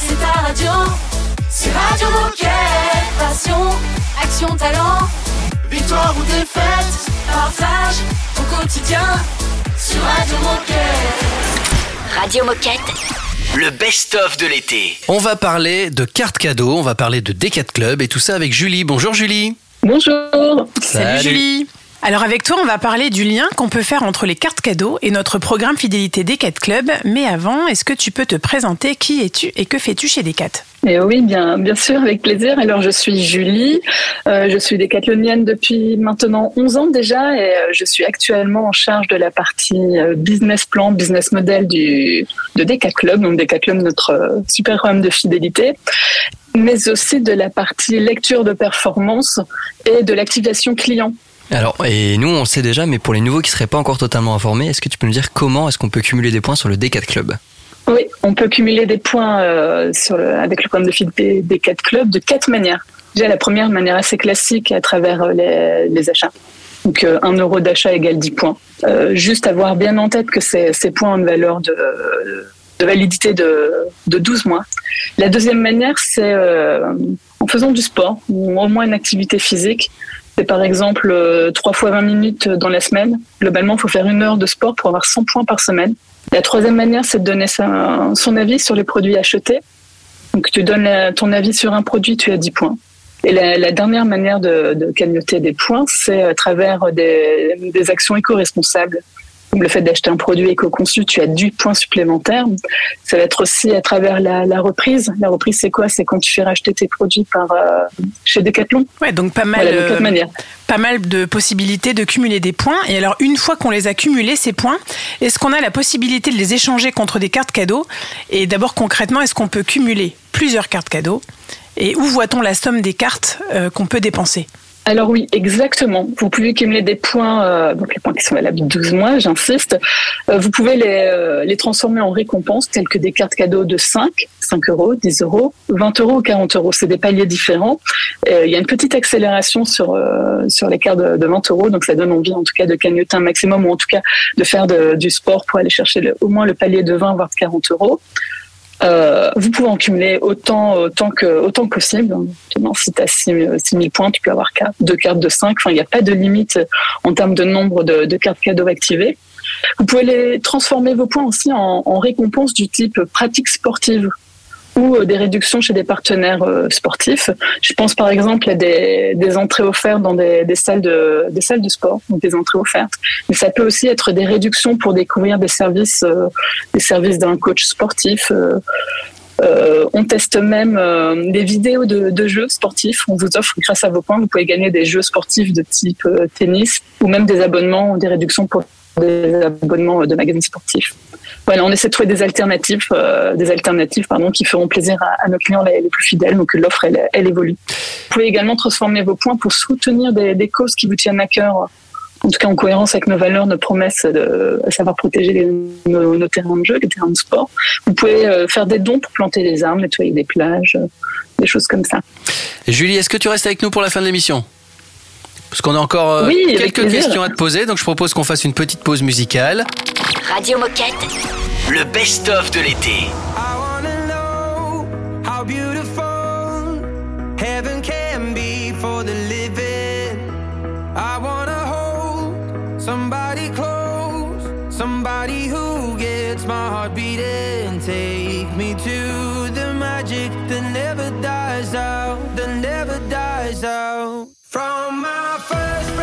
c'est ta radio. C'est Radio Moquette. Passion, action, talent. Victoire ou défaite, partage au quotidien sur Radio Moquette. Radio Moquette. Le best-of de l'été. On va parler de cartes cadeaux, on va parler de Decat Club et tout ça avec Julie. Bonjour Julie. Bonjour. Salut. Julie. Alors avec toi, on va parler du lien qu'on peut faire entre les cartes cadeaux et notre programme fidélité Decat Club. Mais avant, est-ce que tu peux te présenter Qui es-tu et que fais-tu chez Decat? Et oui, bien, bien sûr, avec plaisir. Alors, je suis Julie, euh, je suis décathlonienne depuis maintenant 11 ans déjà et euh, je suis actuellement en charge de la partie euh, business plan, business model du, de Decat Club, donc Decat Club, notre super programme de fidélité, mais aussi de la partie lecture de performance et de l'activation client. Alors, et nous, on sait déjà, mais pour les nouveaux qui seraient pas encore totalement informés, est-ce que tu peux nous dire comment est-ce qu'on peut cumuler des points sur le D4 Club? Oui, on peut cumuler des points euh, sur avec le programme de fidélité des quatre clubs de quatre manières. Déjà, la première manière assez classique à travers euh, les, achats. Donc, euh, un euro d'achat égale 10 points. Euh, juste avoir bien en tête que ces, points ont une valeur de, validité de, de 12 mois. La deuxième manière, c'est euh, en faisant du sport ou au moins une activité physique. C'est par exemple euh, 3 fois 20 minutes dans la semaine. Globalement, il faut faire une heure de sport pour avoir 100 points par semaine. La troisième manière, c'est de donner son avis sur les produits achetés. Donc, tu donnes ton avis sur un produit, tu as 10 points. Et la, dernière manière de, de cagnotter des points, c'est à travers des actions éco-responsables. Le fait d'acheter un produit éco-conçu, tu as 10 points supplémentaires. Ça va être aussi à travers la, la reprise. La reprise, c'est quoi? C'est quand tu fais racheter tes produits par euh, chez Decathlon. Ouais, donc pas mal, Voilà, de quatre euh, pas mal de possibilités de cumuler des points. Et alors, une fois qu'on les a cumulés, ces points, est-ce qu'on a la possibilité de les échanger contre des cartes cadeaux? Et d'abord, concrètement, est-ce qu'on peut cumuler plusieurs cartes cadeaux? Et où voit-on la somme des cartes euh, qu'on peut dépenser? Alors oui, exactement. Vous pouvez cumuler des points, euh, donc les points qui sont valables 12 mois, j'insiste. Euh, vous pouvez les, euh, les transformer en récompenses, telles que des cartes cadeaux de 5, 5 euros, 10 euros, 20 euros ou 40 euros. C'est des paliers différents. Il y a une petite accélération sur, sur les cartes de, de 20 euros, donc ça donne envie en tout cas de cagnotter un maximum ou en tout cas de faire du sport pour aller chercher au moins le palier de 20 voire de 40 euros. Euh, vous pouvez en cumuler autant, autant, que, autant que possible. Évidemment, si tu as 6 000 points, tu peux avoir deux cartes de 5. Enfin, il n'y a pas de limite en termes de nombre de, de cartes cadeaux activées. Vous pouvez les transformer vos points aussi en, en récompenses du type pratique sportive ou euh, des réductions chez des partenaires euh, sportifs. Je pense par exemple à des, entrées offertes dans des, salles de, des salles de sport, donc des entrées offertes. Mais ça peut aussi être des réductions pour découvrir des services, euh, des services d'un coach sportif. on teste même des vidéos de, jeux sportifs. On vous offre, grâce à vos points, vous pouvez gagner des jeux sportifs de type tennis ou même des abonnements, des réductions pour des abonnements de magazines sportifs. Voilà, on essaie de trouver des alternatives, euh, des alternatives pardon, qui feront plaisir à, nos clients les, plus fidèles. Donc l'offre, elle, évolue. Vous pouvez également transformer vos points pour soutenir des, causes qui vous tiennent à cœur en tout cas en cohérence avec nos valeurs, nos promesses, de, à savoir protéger nos, nos, terrains de jeu, les terrains de sport. Vous pouvez euh, faire des dons pour planter des arbres, nettoyer des plages, euh, des choses comme ça. Julie, est-ce que tu restes avec nous pour la fin de l'émission? Parce qu'on a encore euh, Oui, quelques questions à te poser, donc je propose qu'on fasse une petite pause musicale. Radio Moquette. Le best-of de l'été. I wanna know how beautiful heaven can be for the living. I wanna hold somebody close, somebody who gets my heart beating. Take me to the magic that never dies out, that never dies out. From first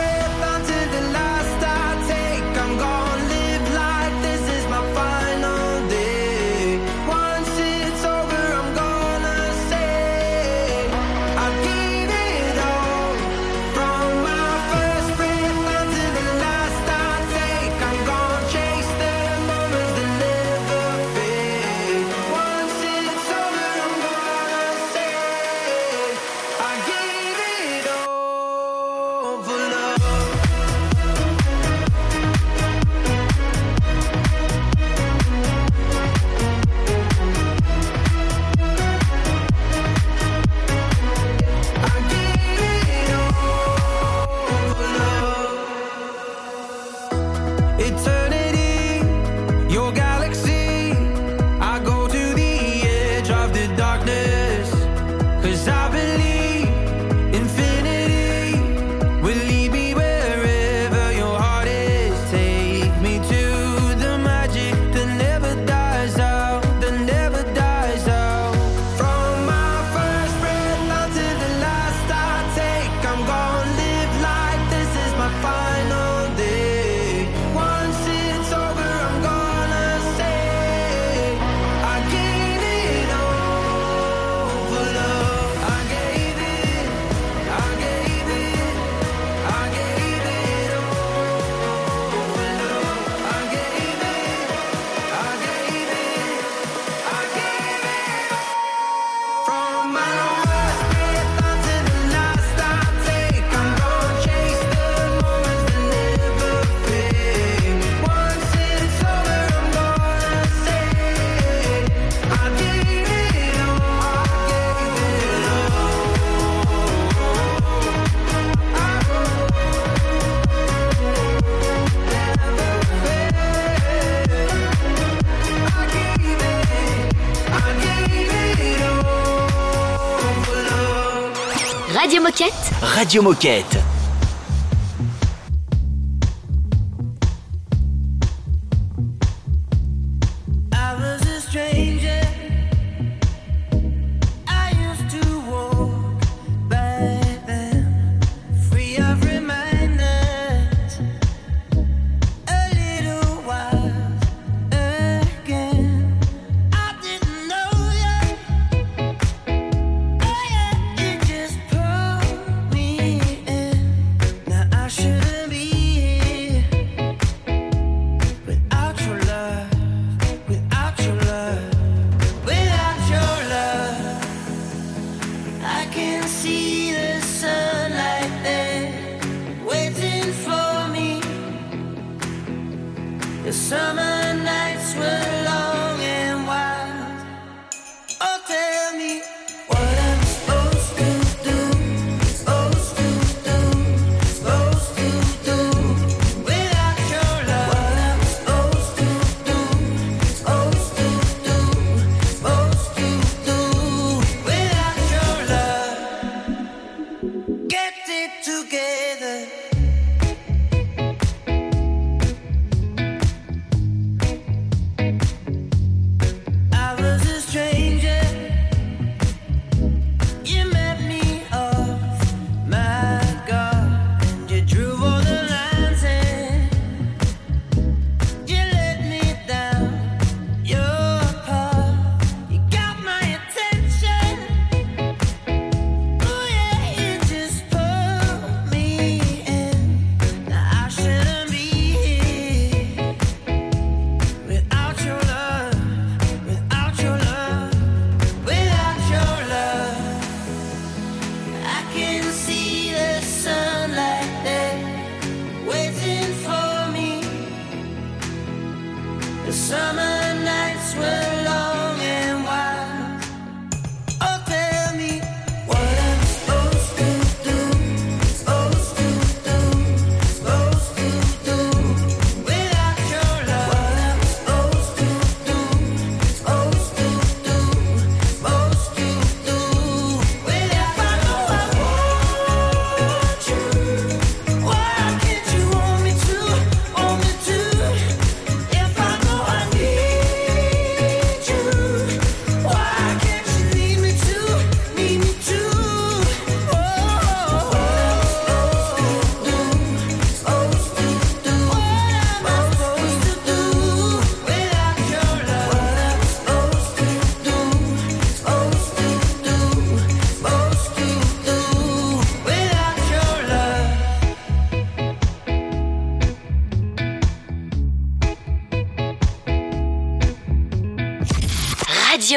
Radio Moquette.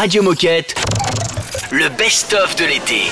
Radio Moquette. Le best-of de l'été.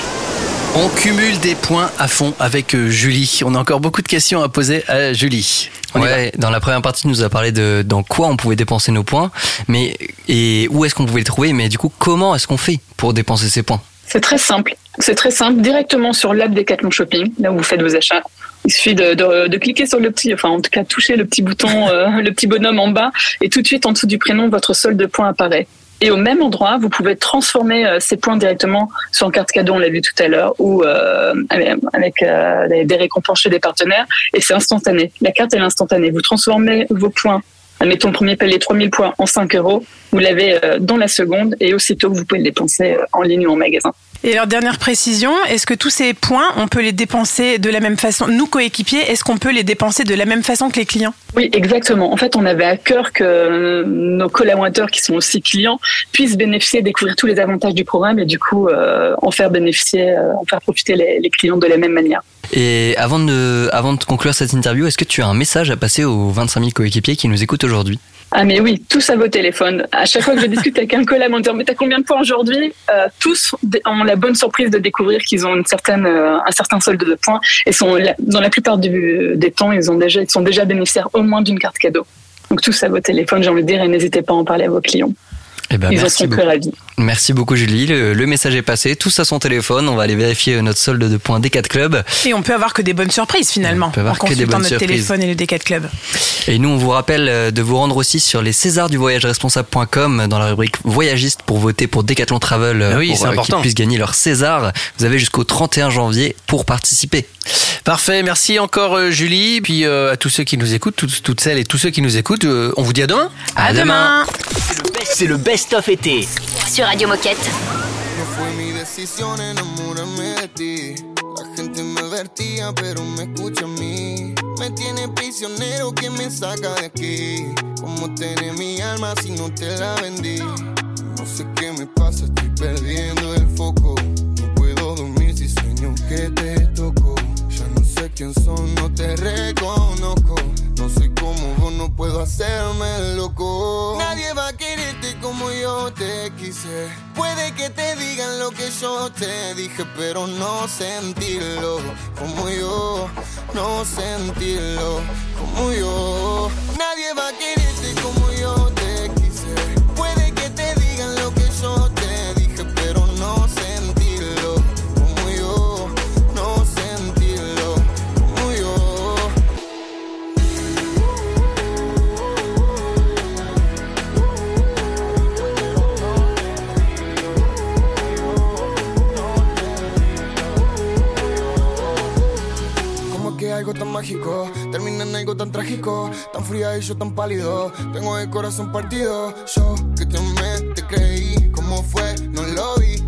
On cumule des points à fond avec euh, Julie. On a encore beaucoup de questions à poser à Julie. On. Ouais, dans la première partie, tu nous as parlé de dans quoi on pouvait dépenser nos points, mais et où est-ce qu'on pouvait les trouver, mais du coup, comment est-ce qu'on fait pour dépenser ces points? C'est très simple. C'est très simple. Directement sur l'app Decathlon Shopping, là où vous faites vos achats. Il suffit de, de- de cliquer sur le petit, enfin en tout cas toucher le petit bouton, euh, le petit bonhomme en bas, et tout de suite en dessous du prénom, votre solde de points apparaît. Et au même endroit, vous pouvez transformer euh, ces points directement sur une carte cadeau, on l'a vu tout à l'heure, ou euh, avec, euh, des- récompenses chez des partenaires, et c'est instantané. La carte elle est instantanée. Vous transformez vos points, admettons le premier palier 3000 points en 5 euros, vous l'avez dans la seconde, et aussitôt vous pouvez le dépenser en ligne ou en magasin. Et alors, dernière précision, est-ce que tous ces points, on peut les dépenser de la même façon Nous, coéquipiers, est-ce qu'on peut les dépenser de la même façon que les clients? Oui, exactement. En fait, on avait à cœur que euh, nos collaborateurs, qui sont aussi clients, puissent bénéficier, découvrir tous les avantages du programme et du coup euh, en faire bénéficier, euh, en faire profiter les, les clients de la même manière. Et avant de, avant de conclure cette interview, est-ce que tu as un message à passer aux 25 000 coéquipiers qui nous écoutent aujourd'hui? Ah mais oui, tous à vos téléphones. À chaque fois que je discute avec un collaborateur, mais t'as combien de points aujourd'hui? Euh, Tous ont la bonne surprise de découvrir qu'ils ont une certaine, euh, un certain solde de points et sont dans la plupart du- des temps, ils ont déjà, ils sont déjà bénéficiaires au moins d'une carte cadeau. Donc tous à vos téléphones, j'ai envie de dire, et n'hésitez pas à en parler à vos clients. Eh ben, ils en merci sont beaucoup. très ravis. Merci beaucoup Julie, le, le message est passé, tous à son téléphone, on va aller vérifier euh, notre solde de points D4 Club. Et on peut avoir que des bonnes surprises finalement On peut avoir en que des consultant bonnes notre surprises. téléphone et le Decat Club. Et nous, on vous rappelle euh, de vous rendre aussi sur les Césars du voyage responsable.com dans la rubrique voyagiste pour voter pour Decathlon Travel euh, Ah oui, pour c'est euh, qu'ils important. puissent gagner leur César. Vous avez jusqu'au 31 janvier pour participer. Parfait, merci encore euh, Julie. Puis euh, à tous ceux qui nous écoutent, toutes, toutes celles et tous ceux qui nous écoutent, euh, on vous dit à demain. À, demain. C'est le best-of été. Sur Radio Moquette. No fue mi decisión enamorarme de ti. La gente me advertía, pero me escucha a mí. Me tiene prisionero, que me saca de aquí? ¿Cómo tener mi alma si no te la vendí? No sé qué me pasa, estoy perdiendo el foco. No puedo dormir si sueño que te toco. Sé quién son, no te reconozco. No soy como vos, no puedo hacerme loco. Nadie va a quererte como yo te quise. Puede que te digan lo que yo te dije, pero no sentirlo como yo. No sentirlo como yo. Nadie va a quererte como yo tan mágico termina en algo tan trágico, tan fría y yo tan pálido. Tengo el corazón partido. Yo que te amé, te creí. ¿Cómo fue? No lo vi.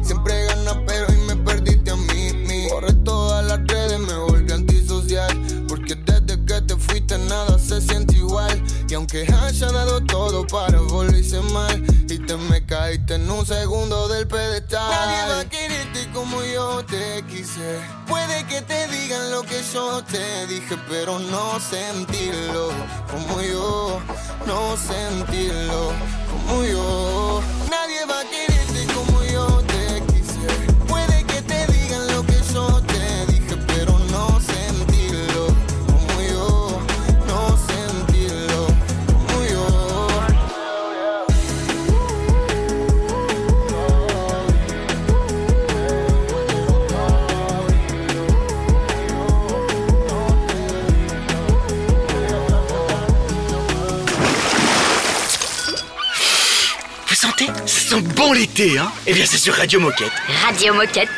Aunque haya dado todo para volverse mal, y te me caíste en un segundo del pedestal. Nadie va a quererte como yo te quise. Puede que te digan lo que yo te dije, pero no sentirlo como yo. No sentirlo como yo. Nadie va a quererte l'été, hein Eh bien, c'est sur Radio Moquette. Radio Moquette.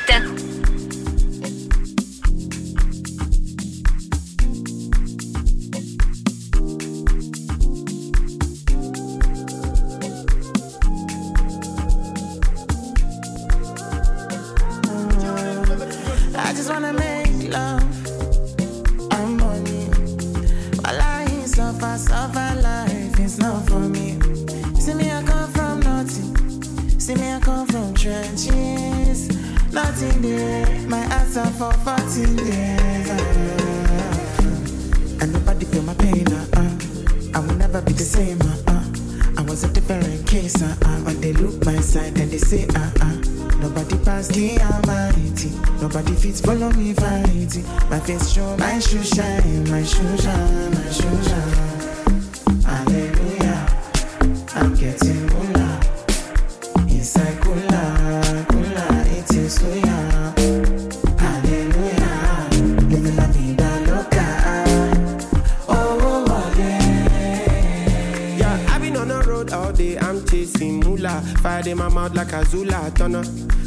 Road all day, I'm chasing moolah. Fire in my mouth like a Zula Turner.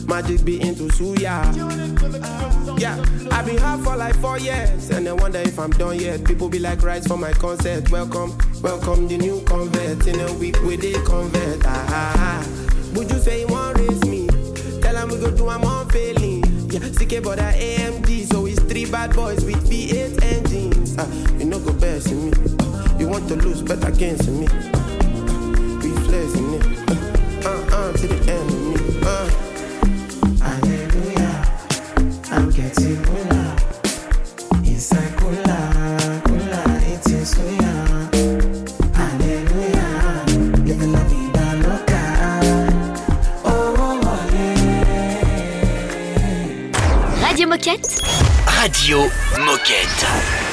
Magic be into suya. Yeah, I've been hard for like four years, and I wonder if I'm done yet. People be like, rise for my concert. Welcome, welcome the new convert. In a week with they convert. Ah, ah, ah. Would you say you want raise me? Tell them we go do I'm on failing. Yeah, CK but that AMD, so it's three bad boys with V8 engines. Ah, you know go best in me. You want to lose, bet against me. Radio Moquette.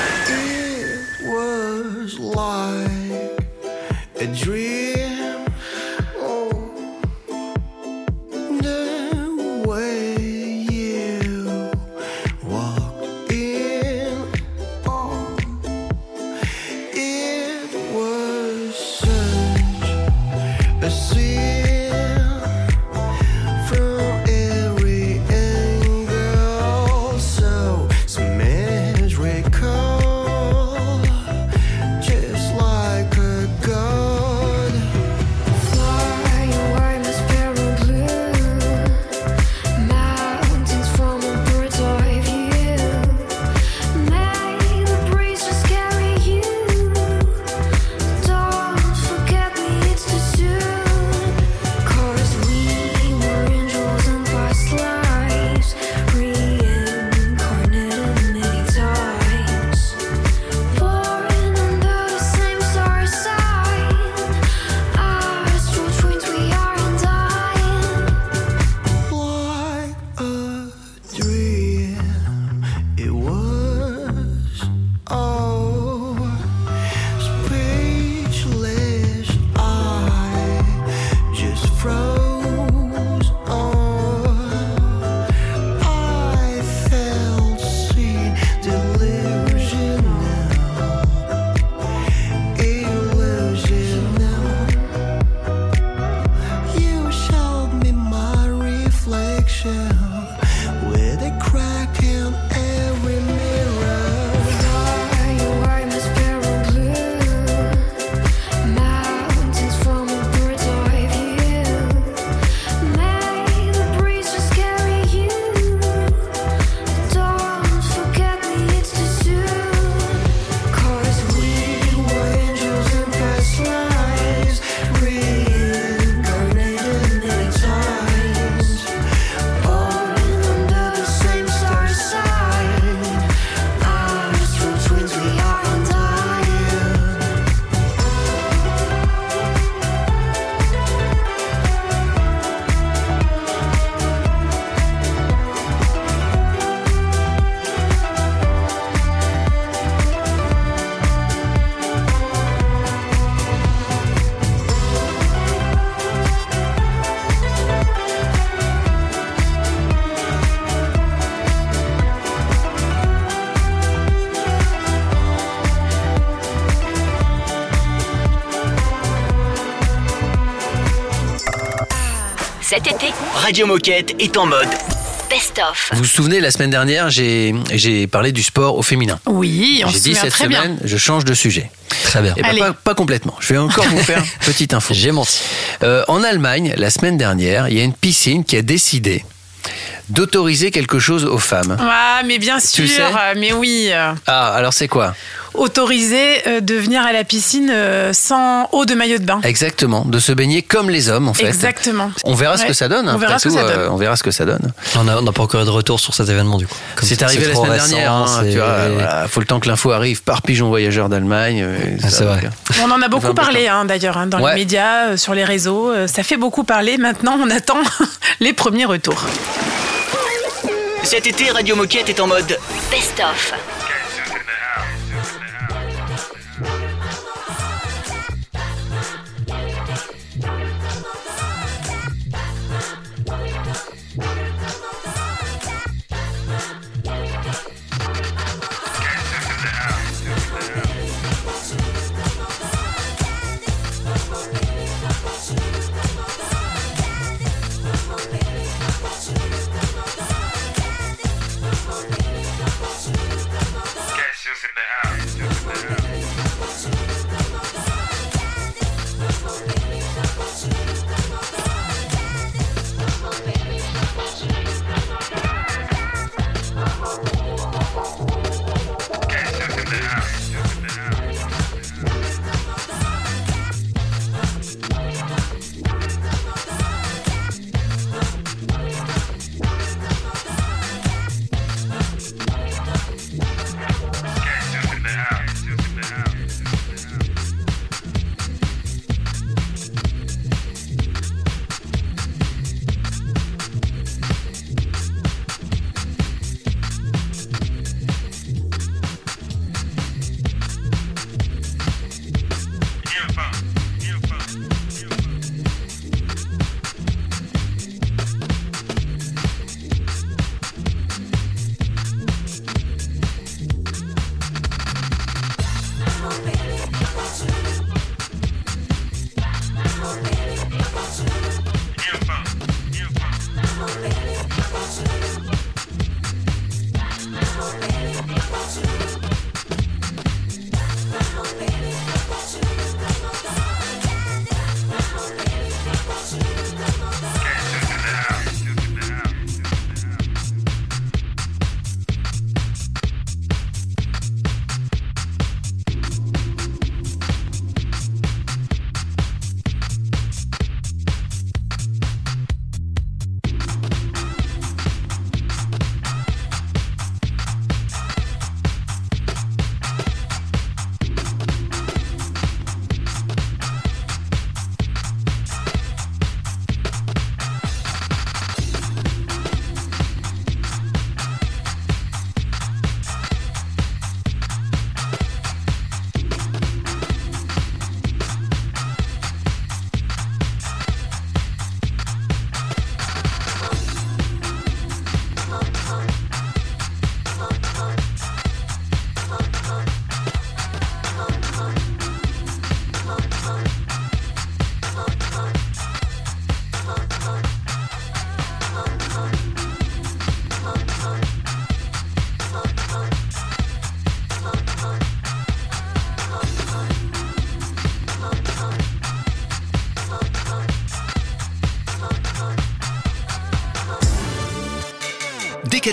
Cet été, Radio Moquette est en mode best-of. Vous vous souvenez, la semaine dernière, j'ai j'ai parlé du sport au féminin. Oui, on J'ai se dit souvient cette très semaine, bien. je change de sujet. Très bien. Eh ben, Allez. pas, pas complètement. Je vais encore vous faire petite info. J'ai menti. Euh, en Allemagne, la semaine dernière, il y a une piscine qui a décidé d'autoriser quelque chose aux femmes. Ah, mais bien Tu sûr, sais mais oui. Ah, alors c'est quoi? Autorisé euh, de venir à la piscine euh, sans eau de maillot de bain. Exactement, de se baigner comme les hommes en fait. Exactement. On verra ce que ça donne. On verra ce que ça donne. on verra ce que ça donne. On n'a pas encore eu de retour sur cet événement du coup. Comme C'est arrivé la trop semaine récent, dernière. hein, c'est- tu vois, voilà, faut le temps que l'info arrive par pigeon voyageur d'Allemagne. euh, Ah, ça, c'est vrai. donc, On en a beaucoup Enfin, parlé hein, d'ailleurs hein, dans Ouais. les médias, euh, sur les réseaux. euh, Ça fait beaucoup parler. Maintenant, on attend les premiers retours. Cet été, Radio Moquette est en mode Best-of.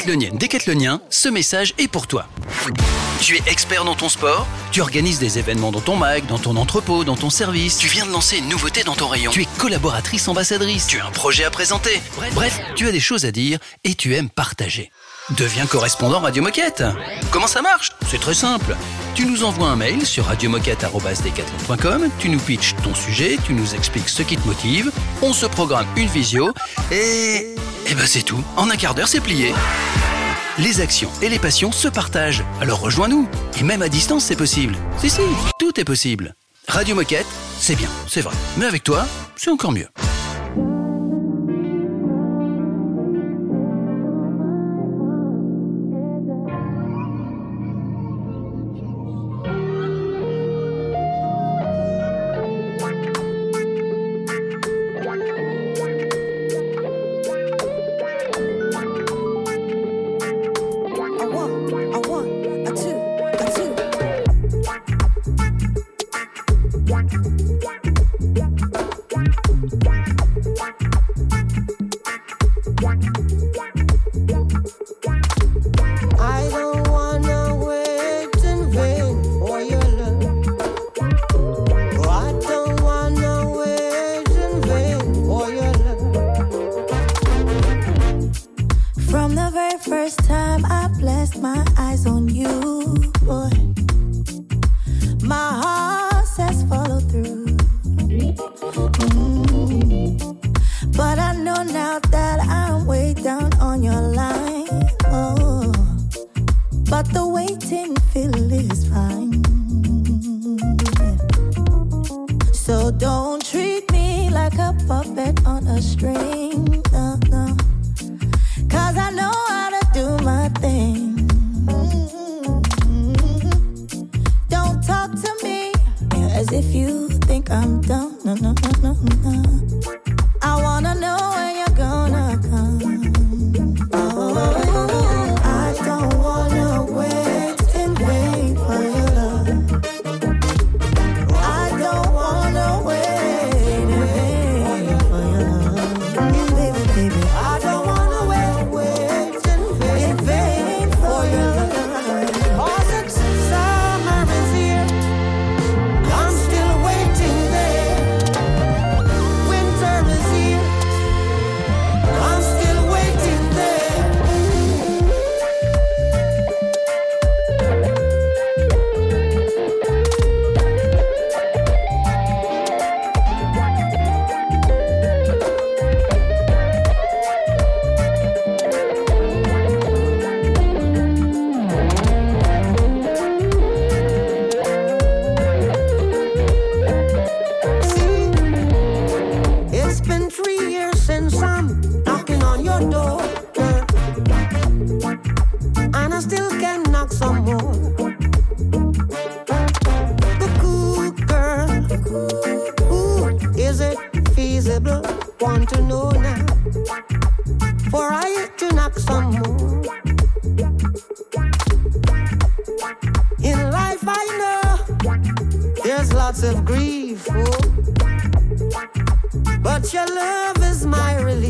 Décathlonienne, décathlonien, ce message est pour toi. Tu es expert dans ton sport, tu organises des événements dans ton mag, dans ton entrepôt, dans ton service, tu viens de lancer une nouveauté dans ton rayon, tu es collaboratrice ambassadrice, tu as un projet à présenter. Bref, bref, tu as des choses à dire et tu aimes partager. Deviens correspondant Radio Moquette. Comment ça marche? C'est très simple. Tu nous envoies un mail sur radiomoquette.com, tu nous pitches ton sujet, tu nous expliques ce qui te motive, on se programme une visio et... Et ben c'est tout. En un quart d'heure, c'est plié. Les actions et les passions se partagent. Alors rejoins-nous. Et même à distance, c'est possible. Si, si, tout est possible. Radio Moquette, c'est bien, c'est vrai. Mais avec toi, c'est encore mieux. come to know now. For I to knock some more. In life I know there's lots of grief, oh. but your love is my relief.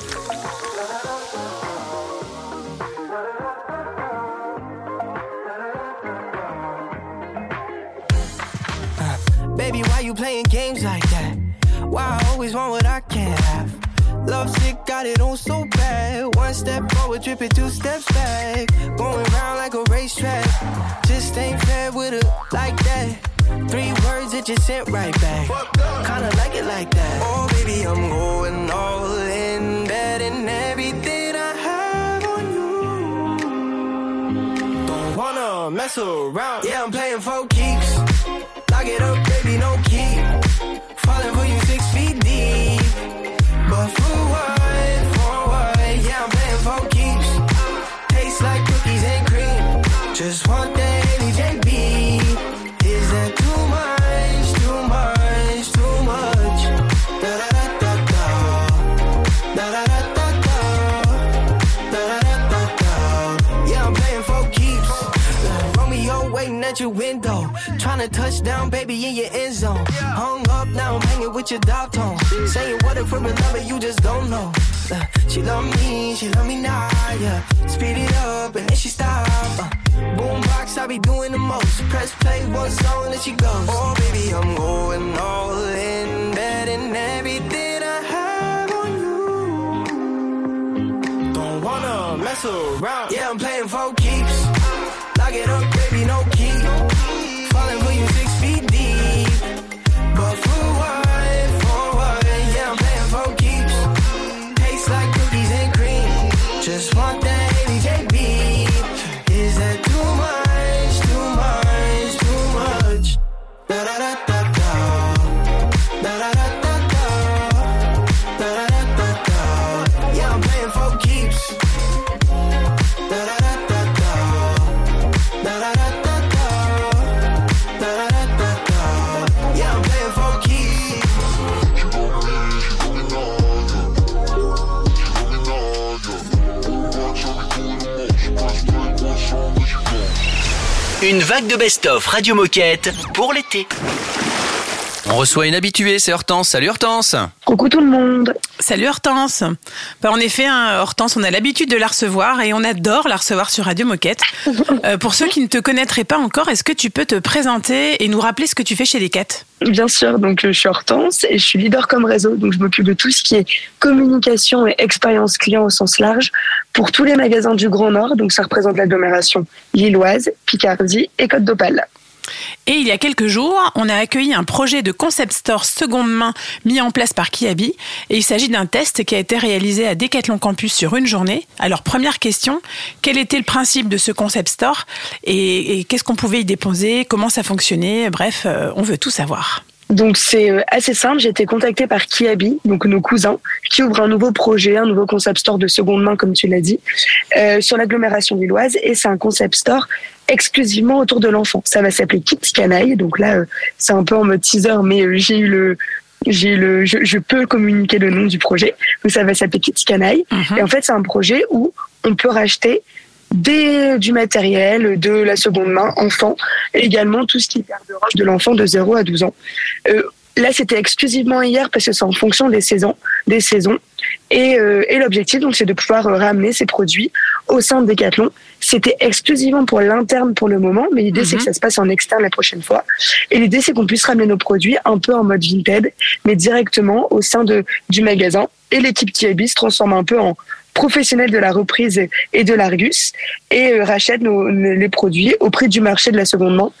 Trying to touch down, baby, in your end zone. Yeah. Hung up, now I'm hanging with your dog tone. Saying what if we're in love, you just don't know. Uh, she love me, she love me now, yeah. Speed it up and then she stop. Uh, boombox, I be doing the most. Press play, one song, and she goes. Oh, baby, I'm going all in, betting everything I have on you. Don't wanna mess around. Yeah, I'm playing for keeps. Lock it up. Vague de best-of Radio Moquette pour l'été. On reçoit une habituée, c'est Hortense. Salut Hortense Coucou tout le monde. Salut Hortense. Bah, en effet, hein, Hortense, on a l'habitude de la recevoir et on adore la recevoir sur Radio Moquette. Euh, pour ceux qui ne te connaîtraient pas encore, est-ce que tu peux te présenter et nous rappeler ce que tu fais chez Decat? Bien sûr, donc euh, je suis Hortense et je suis leader comme réseau, donc je m'occupe de tout ce qui est communication et expérience client au sens large pour tous les magasins du Grand Nord, donc ça représente l'agglomération lilloise, Picardie et Côte d'Opale. Et il y a quelques jours, on a accueilli un projet de concept store seconde main mis en place par Kiabi. Et il s'agit d'un test qui a été réalisé à Decathlon Campus sur une journée. Alors, première question, quel était le principe de ce concept store? Et, et qu'est-ce qu'on pouvait y déposer? Comment ça fonctionnait? Bref, euh, on veut tout savoir. Donc c'est euh, assez simple, j'ai été contactée par Kiabi, donc nos cousins, qui ouvrent un nouveau projet, un nouveau concept store de seconde main, comme tu l'as dit, euh, sur l'agglomération lilloise. Et c'est un concept store exclusivement autour de l'enfant. Ça va s'appeler Kids Canaille. Donc là, euh, c'est un peu en mode teaser, mais euh, j'ai eu le j'ai le, je, je, peux communiquer le nom du projet. Donc ça va s'appeler Kids Canaille. Mhm. Et en fait, c'est un projet où on peut racheter des, du matériel, de la seconde main, enfant, et également tout ce qui est garde-robe de l'enfant de 0 à 12 ans. Euh, là, c'était exclusivement hier parce que c'est en fonction des saisons, des saisons. Et, euh, et l'objectif, donc, c'est de pouvoir euh, ramener ces produits au sein de Decathlon. C'était exclusivement pour l'interne pour le moment, mais l'idée, c'est que ça se passe en externe la prochaine fois. Et l'idée, c'est qu'on puisse ramener nos produits un peu en mode Vinted, mais directement au sein de, du magasin. Et l'équipe TIB se transforme un peu en professionnel de la reprise et de l'Argus et euh, rachète nos, les produits au prix du marché de la seconde main.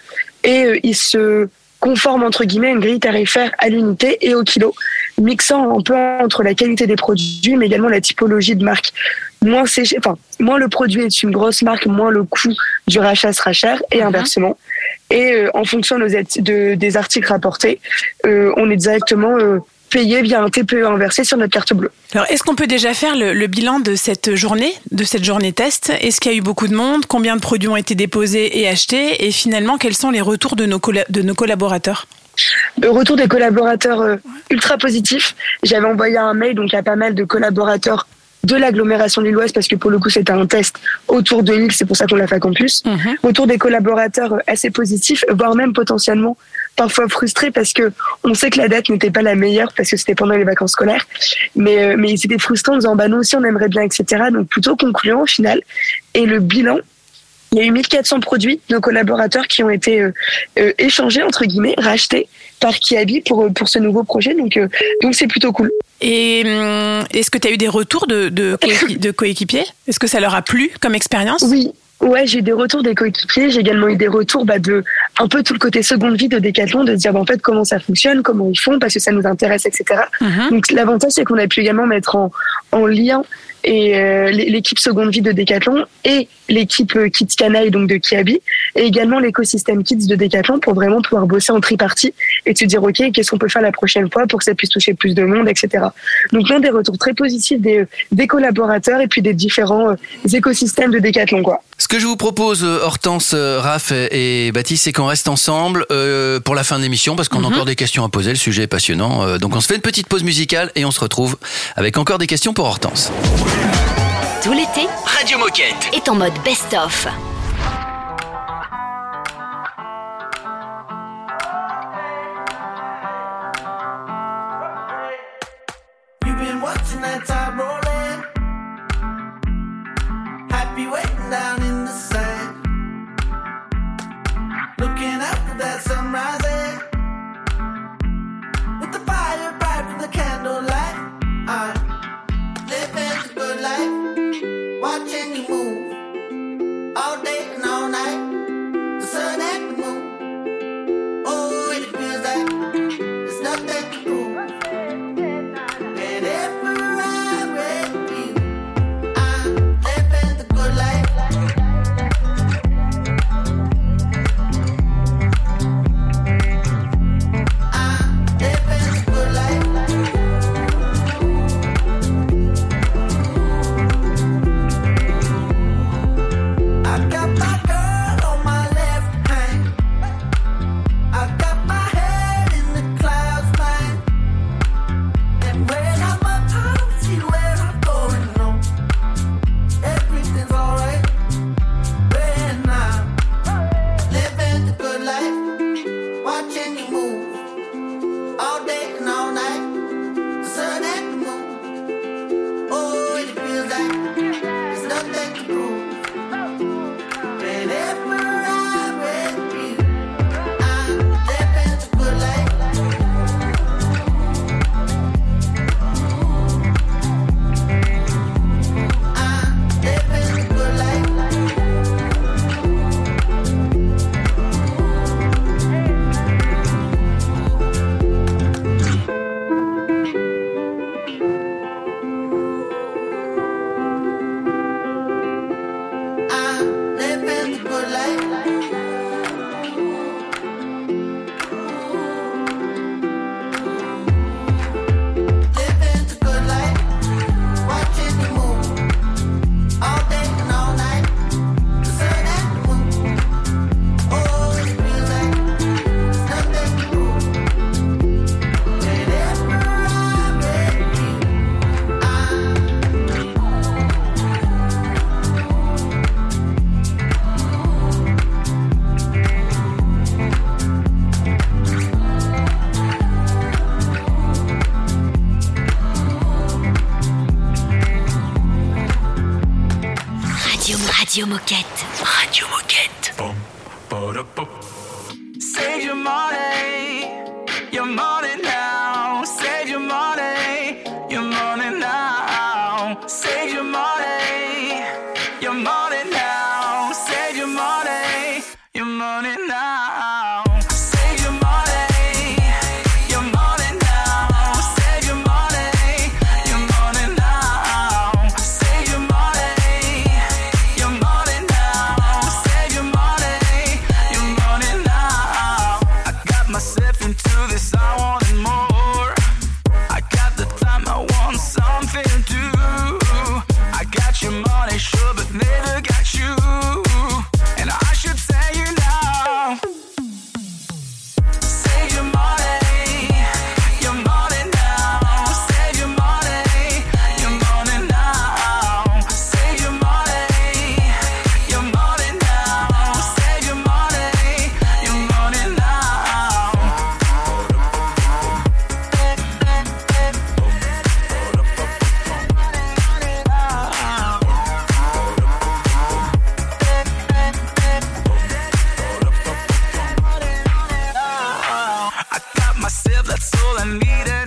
Et euh, ils se conforment entre guillemets à une grille tarifaire à l'unité et au kilo, mixant un peu entre la qualité des produits, mais également la typologie de marque. Moins, c'est, enfin, moins le produit est une grosse marque, moins le coût du rachat sera cher, et inversement. Et euh, en fonction de, nos de- des articles rapportés, euh, on est directement euh, payé via un TPE inversé sur notre carte bleue. Alors, est-ce qu'on peut déjà faire le, le bilan de cette journée, de cette journée test? Est-ce qu'il y a eu beaucoup de monde? Combien de produits ont été déposés et achetés? Et finalement, quels sont les retours de nos, de nos collaborateurs? Le retour des collaborateurs euh, ultra positif. J'avais envoyé un mail donc à pas mal de collaborateurs de l'agglomération lilloise parce que pour le coup c'était un test autour de l'île, c'est pour ça qu'on l'a fait à campus. Autour des collaborateurs euh, assez positifs, voire même potentiellement parfois frustrés parce que on sait que la date n'était pas la meilleure parce que c'était pendant les vacances scolaires, mais euh, mais c'était frustrant en disant bah nous aussi on aimerait bien etc. Donc plutôt concluant au final. Et le bilan il y a eu 1400 produits de nos collaborateurs qui ont été euh, euh, échangés, entre guillemets, rachetés par Kiabi pour, pour ce nouveau projet. Donc, euh, donc c'est plutôt cool. Et est-ce que tu as eu des retours de, de, de coéquipiers? Est-ce que ça leur a plu comme expérience? Oui. Ouais, j'ai eu des retours des coéquipiers. J'ai également eu des retours bah, de un peu tout le côté seconde vie de Decathlon, de dire bah, en fait comment ça fonctionne, comment ils font, parce que ça nous intéresse, etc. Donc l'avantage c'est qu'on a pu également mettre en, en lien et euh, l'é- l'équipe seconde vie de Decathlon et l'équipe euh, Kids Canaille donc de Kiabi et également l'écosystème Kids de Decathlon pour vraiment pouvoir bosser en tripartie et se dire ok qu'est-ce qu'on peut faire la prochaine fois pour que ça puisse toucher plus de monde etc. Donc l'un des retours très positifs des, des collaborateurs et puis des différents euh, écosystèmes de Decathlon quoi. Ce que je vous propose, euh, Hortense, euh, Raph et Baptiste, c'est qu'on reste ensemble euh, pour la fin de l'émission parce qu'on a encore des questions à poser. Le sujet est passionnant. Euh, donc on se fait une petite pause musicale et on se retrouve avec encore des questions pour Hortense. Tout l'été Radio Moquette. est en mode best-of. Moquette. myself, that's all I needed.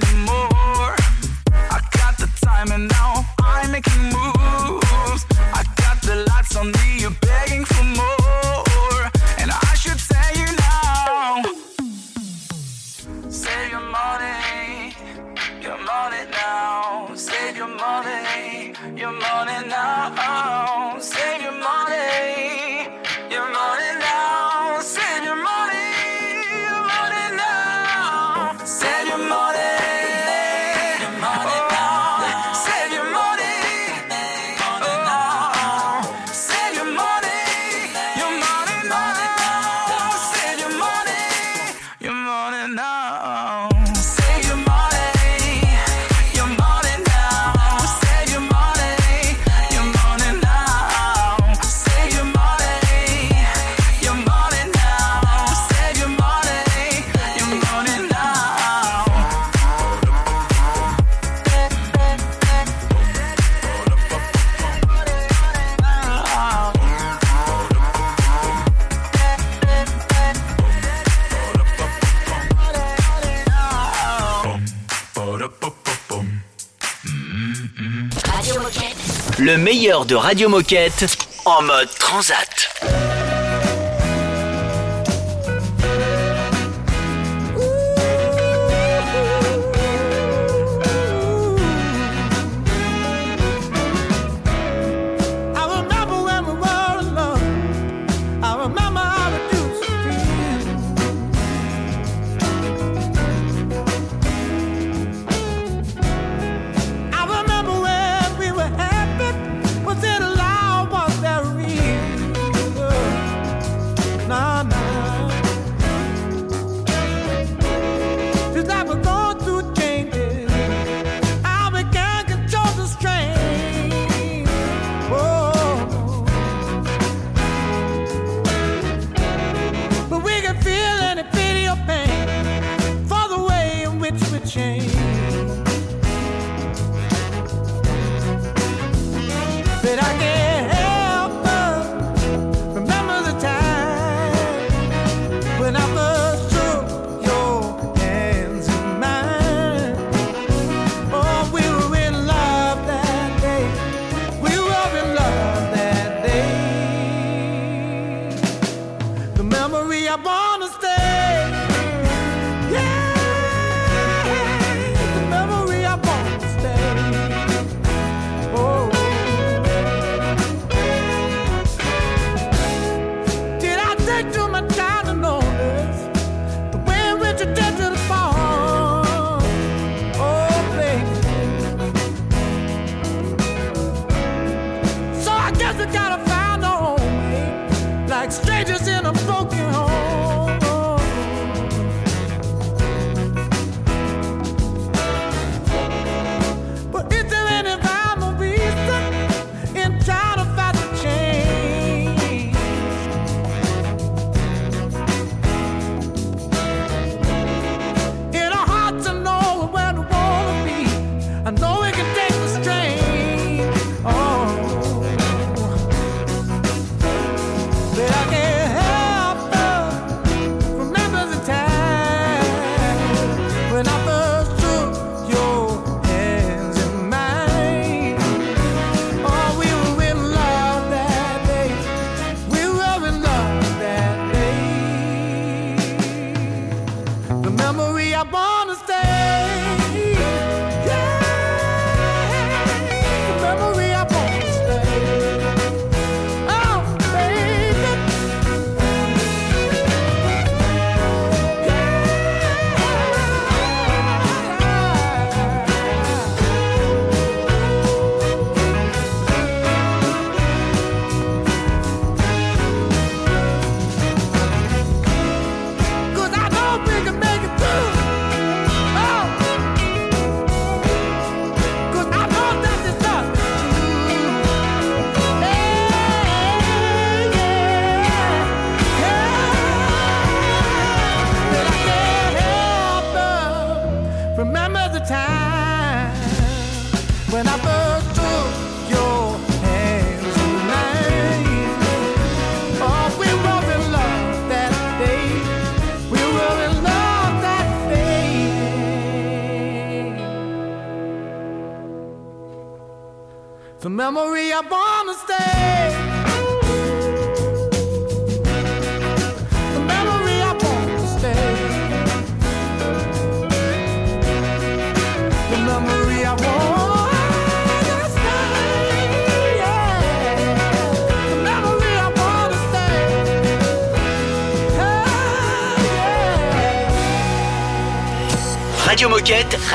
de Radio Moquette en mode transat.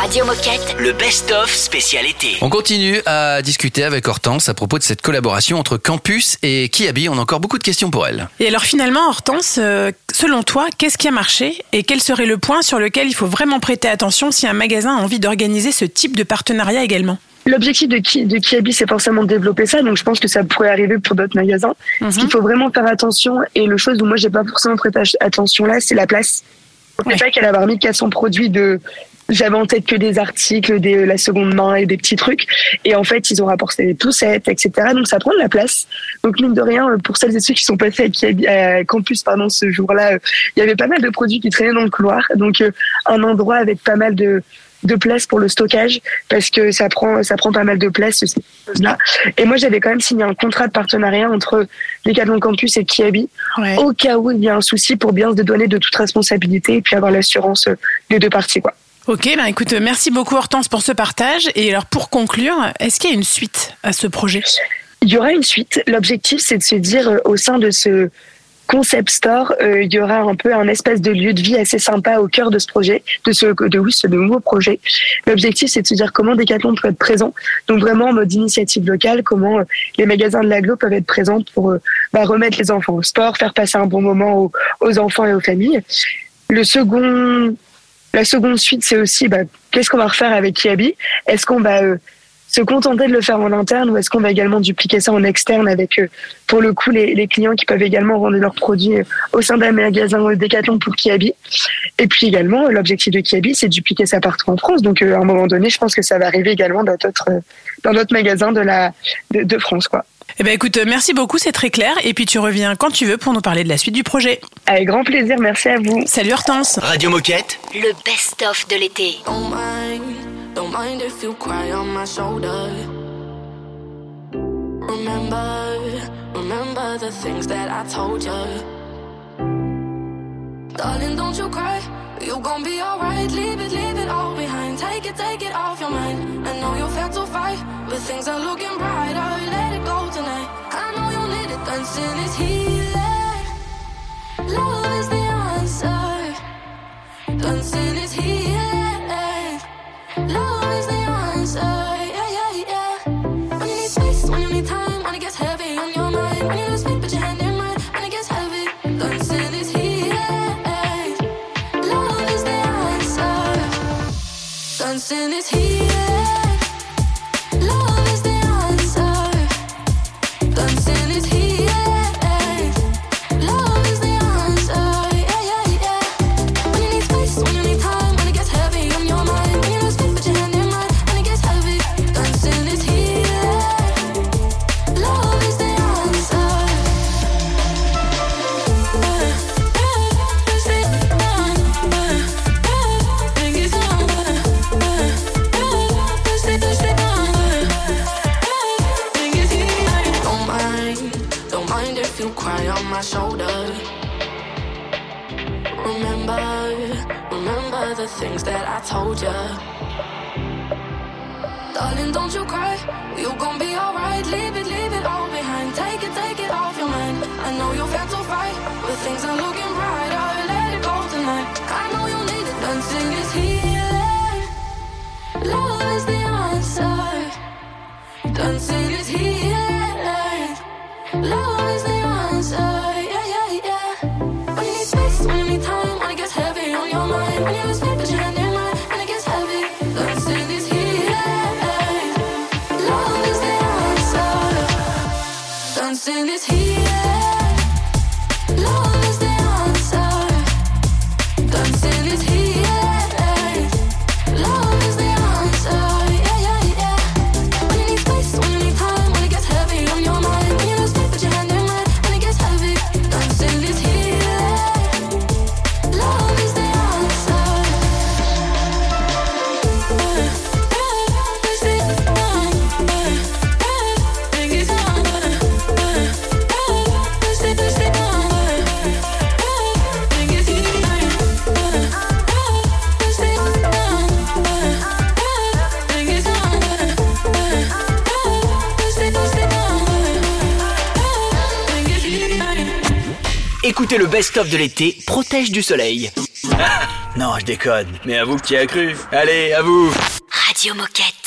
Radio Moquette. le best-of spécial été. On continue à discuter avec Hortense à propos de cette collaboration entre Campus et Kiabi. On a encore beaucoup de questions pour elle. Et alors finalement, Hortense, euh, selon toi, qu'est-ce qui a marché et quel serait le point sur lequel il faut vraiment prêter attention si un magasin a envie d'organiser ce type de partenariat également? L'objectif de, Ki- de Kiabi, c'est forcément de développer ça, donc je pense que ça pourrait arriver pour d'autres magasins. Ce qu'il faut vraiment faire attention, et le chose où moi j'ai pas forcément prêté attention là, c'est la place. On ne pas qu'elle avait remis 400 produits de. J'avais en tête que des articles, des, la seconde main et des petits trucs. Et en fait, ils ont rapporté des poussettes, etc. Donc ça prend de la place. Donc mine de rien, pour celles et ceux qui sont passés à, à Campus pardon, ce jour-là, euh, il y avait pas mal de produits qui traînaient dans le couloir. Donc euh, un endroit avec pas mal de, de place pour le stockage parce que ça prend ça prend pas mal de place ces choses-là. Et moi j'avais quand même signé un contrat de partenariat entre Decathlon Campus et Kiabi au cas où il y a un souci pour bien se dédouaner de toute responsabilité et puis avoir l'assurance euh, des deux parties quoi. Ok, ben écoute, merci beaucoup Hortense pour ce partage. Et alors pour conclure, est-ce qu'il y a une suite à ce projet? Il y aura une suite. L'objectif c'est de se dire euh, au sein de ce concept store, euh, il y aura un peu un espèce de lieu de vie assez sympa au cœur de ce projet, de ce de oui, ce nouveau projet. L'objectif c'est de se dire comment Decathlon peut être présent, donc vraiment en mode initiative locale, comment euh, les magasins de l'agglo peuvent être présents pour bah, remettre les enfants au sport, faire passer un bon moment aux, aux enfants et aux familles. Le second, la seconde suite c'est aussi bah, qu'est-ce qu'on va refaire avec Kiabi? Est-ce qu'on va euh, se contenter de le faire en interne ou est-ce qu'on va également dupliquer ça en externe avec, euh, pour le coup, les, les clients qui peuvent également vendre leurs produits euh, au sein d'un magasin euh, Decathlon pour Kiabi? Et puis également, l'objectif de Kiabi, c'est de dupliquer ça partout en France. Donc, euh, à un moment donné, je pense que ça va arriver également dans d'autres, dans magasins de, la, de France, quoi. Eh ben écoute, merci beaucoup, c'est très clair. Et puis tu reviens quand tu veux pour nous parler de la suite du projet. Avec grand plaisir, merci à vous. Salut Hortense. Radio Moquette, Le best-of de l'été. Don't mind, don't mind if you cry on my shoulder. Remember, remember the things that I told you. Darling, don't you cry. You gon' be alright. Leave it, leave it all behind. Take it, take it off your mind. I know you're fed to fight, but things are looking brighter. Let it go tonight. I know you need it. Dancing is healing. Love is the answer. Dancing things that I told ya. Darling, don't you cry. You gon' be alright. Leave it, leave it all behind. Take it, take it off your mind. I know you've had to fight, but things are looking brighter. Let it go tonight. I know you need it. Dancing is healing. Love is the answer. Dancing is healing. Love is the answer. Best-of de l'été, protège du soleil. Ah, non, je déconne, mais à vous qui a cru. Allez, à vous. Radio Moquette.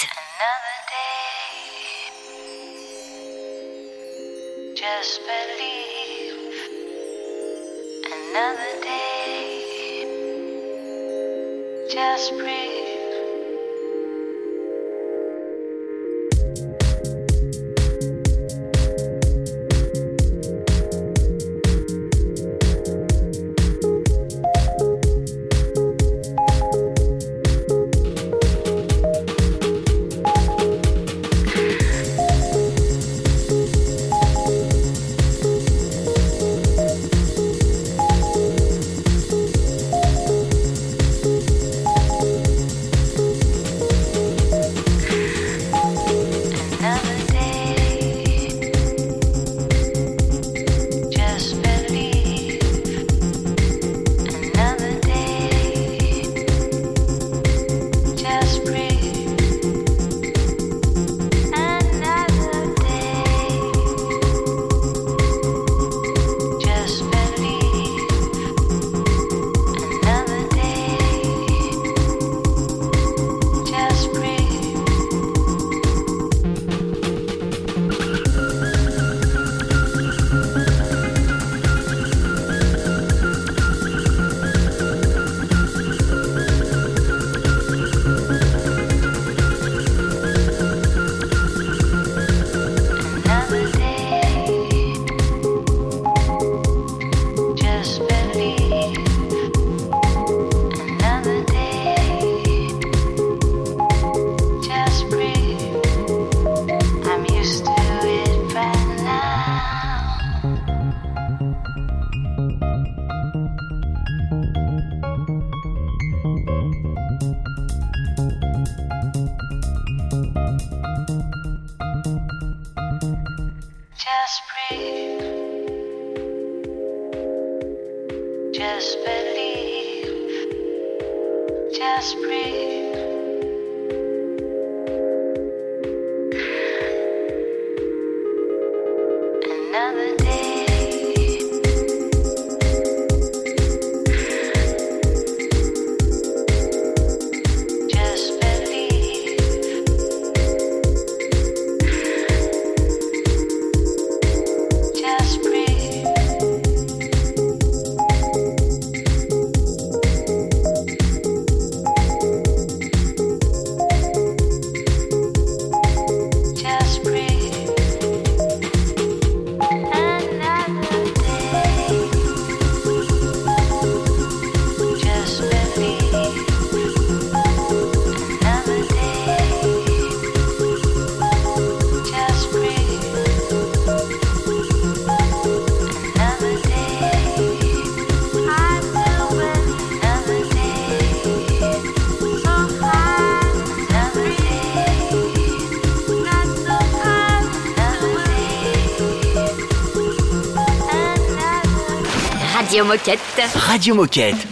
Radio Moquette.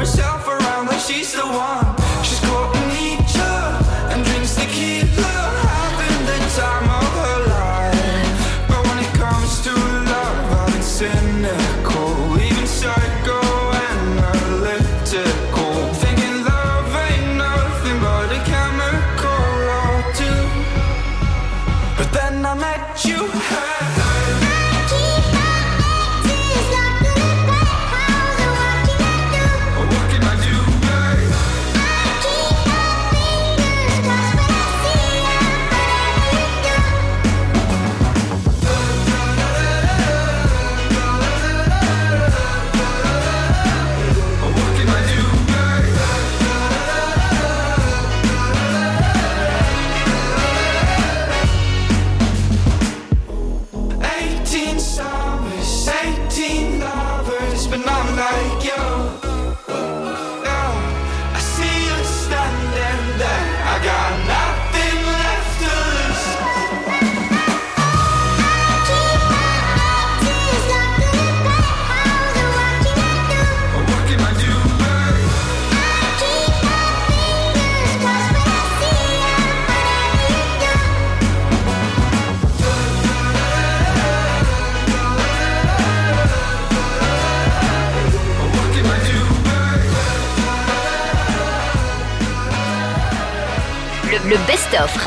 myself around like she's the one.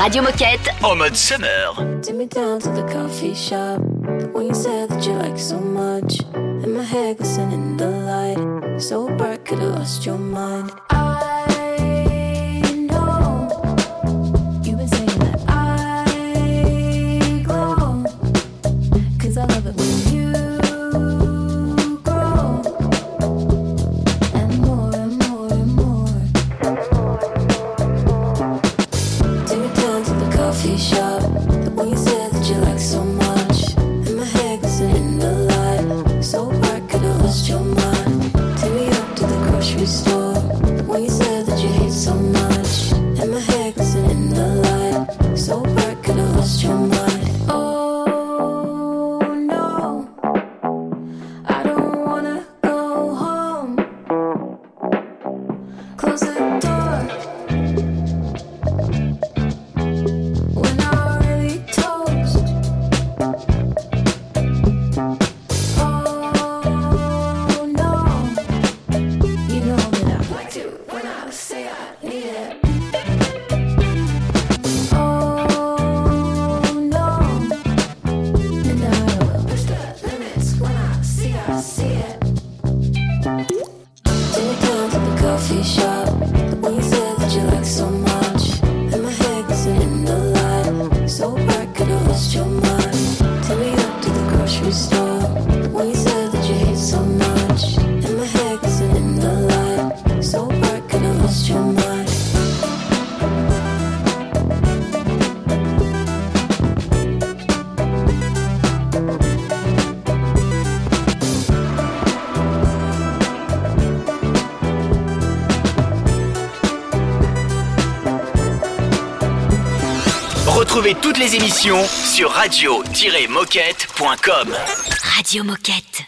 Radio Moquette. En mode summer. Take me down to the coffee shop. When you said that you like so much. And my hair glistening in the light. So bright, could have lost your mind. toutes les émissions sur radio-moquette.com. Radio Moquette.